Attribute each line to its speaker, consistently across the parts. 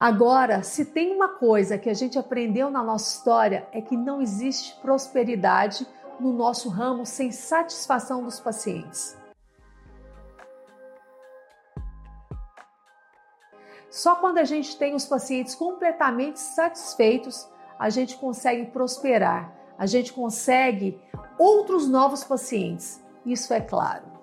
Speaker 1: Agora, se tem uma coisa que a gente aprendeu na nossa história é que não existe prosperidade no nosso ramo sem satisfação dos pacientes. Só quando a gente tem os pacientes completamente satisfeitos, a gente consegue prosperar, a gente consegue outros novos pacientes. Isso é claro.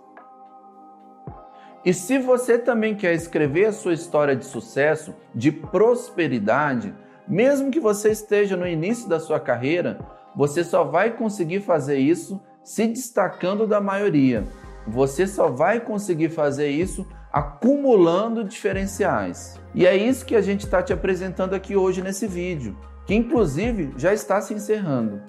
Speaker 2: E se você também quer escrever a sua história de sucesso, de prosperidade, mesmo que você esteja no início da sua carreira, você só vai conseguir fazer isso se destacando da maioria. Você só vai conseguir fazer isso acumulando diferenciais. E é isso que a gente está te apresentando aqui hoje nesse vídeo, que inclusive já está se encerrando.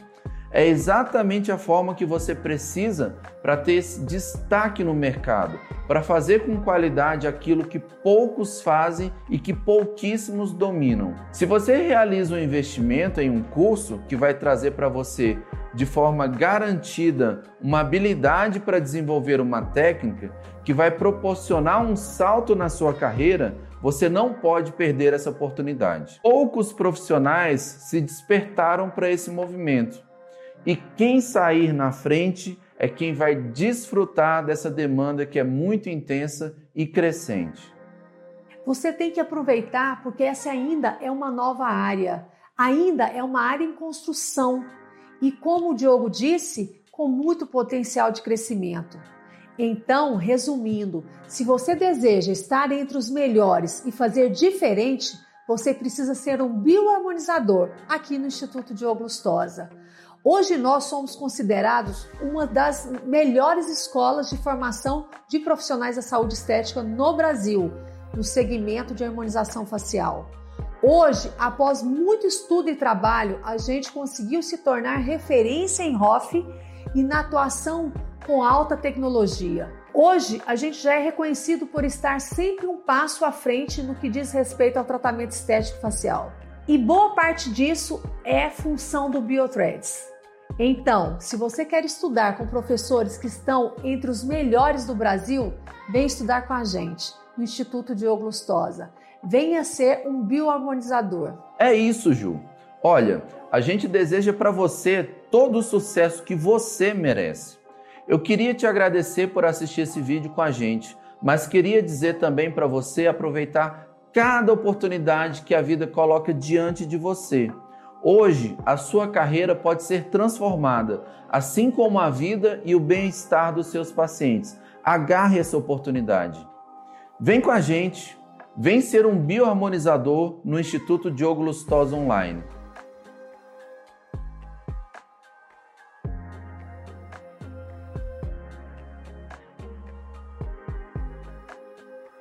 Speaker 2: É exatamente a forma que você precisa para ter esse destaque no mercado, para fazer com qualidade aquilo que poucos fazem e que pouquíssimos dominam. Se você realiza um investimento em um curso que vai trazer para você de forma garantida uma habilidade para desenvolver uma técnica que vai proporcionar um salto na sua carreira, você não pode perder essa oportunidade. Poucos profissionais se despertaram para esse movimento e quem sair na frente é quem vai desfrutar dessa demanda que é muito intensa e crescente.
Speaker 1: Você tem que aproveitar porque essa ainda é uma nova área, ainda é uma área em construção e, como o Diogo disse, com muito potencial de crescimento. Então, resumindo, se você deseja estar entre os melhores e fazer diferente, você precisa ser um bioharmonizador aqui no Instituto Diogo Lustosa. Hoje nós somos considerados uma das melhores escolas de formação de profissionais da saúde estética no Brasil, no segmento de harmonização facial. Hoje, após muito estudo e trabalho, a gente conseguiu se tornar referência em ROF e na atuação com alta tecnologia. Hoje, a gente já é reconhecido por estar sempre um passo à frente no que diz respeito ao tratamento estético facial. E boa parte disso é função do Biothreads. Então, se você quer estudar com professores que estão entre os melhores do Brasil, vem estudar com a gente no Instituto Diogo Lustosa. Venha ser um bioharmonizador.
Speaker 2: É isso, Ju. Olha, a gente deseja para você todo o sucesso que você merece. Eu queria te agradecer por assistir esse vídeo com a gente, mas queria dizer também para você aproveitar cada oportunidade que a vida coloca diante de você. Hoje, a sua carreira pode ser transformada, assim como a vida e o bem-estar dos seus pacientes. Agarre essa oportunidade. Vem com a gente, vem ser um bioharmonizador no Instituto Diogo Lustosa Online.